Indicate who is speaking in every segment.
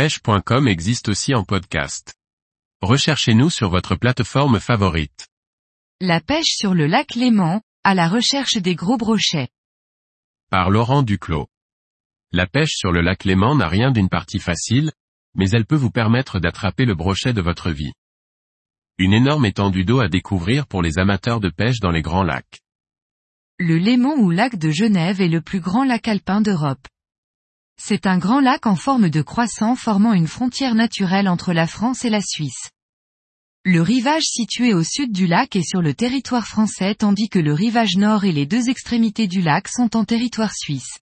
Speaker 1: pêche.com existe aussi en podcast. Recherchez-nous sur votre plateforme favorite.
Speaker 2: La pêche sur le lac Léman, à la recherche des gros brochets.
Speaker 1: Par Laurent Duclos. La pêche sur le lac Léman n'a rien d'une partie facile, mais elle peut vous permettre d'attraper le brochet de votre vie. Une énorme étendue d'eau à découvrir pour les amateurs de pêche dans les grands lacs.
Speaker 2: Le Léman ou lac de Genève est le plus grand lac alpin d'Europe. C'est un grand lac en forme de croissant formant une frontière naturelle entre la France et la Suisse. Le rivage situé au sud du lac est sur le territoire français tandis que le rivage nord et les deux extrémités du lac sont en territoire suisse.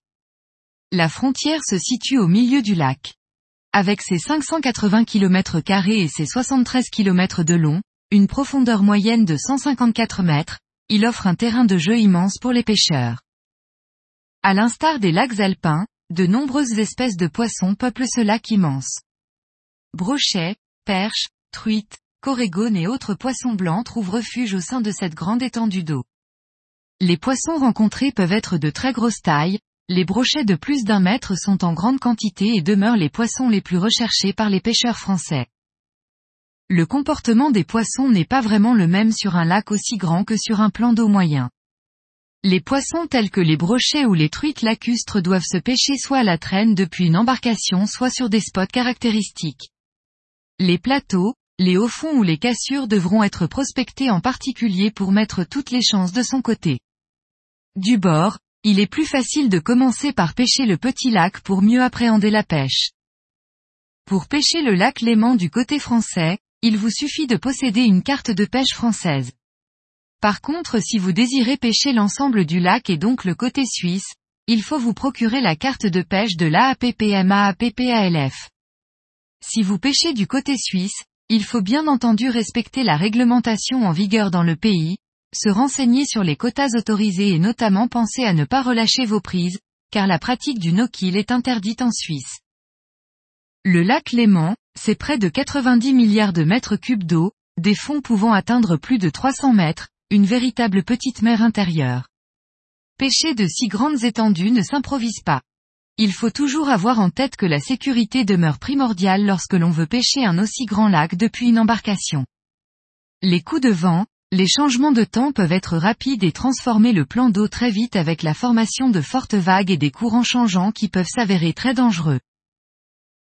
Speaker 2: La frontière se situe au milieu du lac. Avec ses 580 km et ses 73 km de long, une profondeur moyenne de 154 mètres, il offre un terrain de jeu immense pour les pêcheurs. À l'instar des lacs alpins, de nombreuses espèces de poissons peuplent ce lac immense. Brochets, perches, truites, corégones et autres poissons blancs trouvent refuge au sein de cette grande étendue d'eau. Les poissons rencontrés peuvent être de très grosse taille, les brochets de plus d'un mètre sont en grande quantité et demeurent les poissons les plus recherchés par les pêcheurs français. Le comportement des poissons n'est pas vraiment le même sur un lac aussi grand que sur un plan d'eau moyen. Les poissons tels que les brochets ou les truites lacustres doivent se pêcher soit à la traîne depuis une embarcation soit sur des spots caractéristiques. Les plateaux, les hauts fonds ou les cassures devront être prospectés en particulier pour mettre toutes les chances de son côté. Du bord, il est plus facile de commencer par pêcher le petit lac pour mieux appréhender la pêche. Pour pêcher le lac Léman du côté français, il vous suffit de posséder une carte de pêche française. Par contre si vous désirez pêcher l'ensemble du lac et donc le côté suisse, il faut vous procurer la carte de pêche de l'AAPPMAAPPALF. Si vous pêchez du côté suisse, il faut bien entendu respecter la réglementation en vigueur dans le pays, se renseigner sur les quotas autorisés et notamment penser à ne pas relâcher vos prises, car la pratique du no-kill est interdite en Suisse. Le lac Léman, c'est près de 90 milliards de mètres cubes d'eau, des fonds pouvant atteindre plus de 300 mètres, une véritable petite mer intérieure. Pêcher de si grandes étendues ne s'improvise pas. Il faut toujours avoir en tête que la sécurité demeure primordiale lorsque l'on veut pêcher un aussi grand lac depuis une embarcation. Les coups de vent, les changements de temps peuvent être rapides et transformer le plan d'eau très vite avec la formation de fortes vagues et des courants changeants qui peuvent s'avérer très dangereux.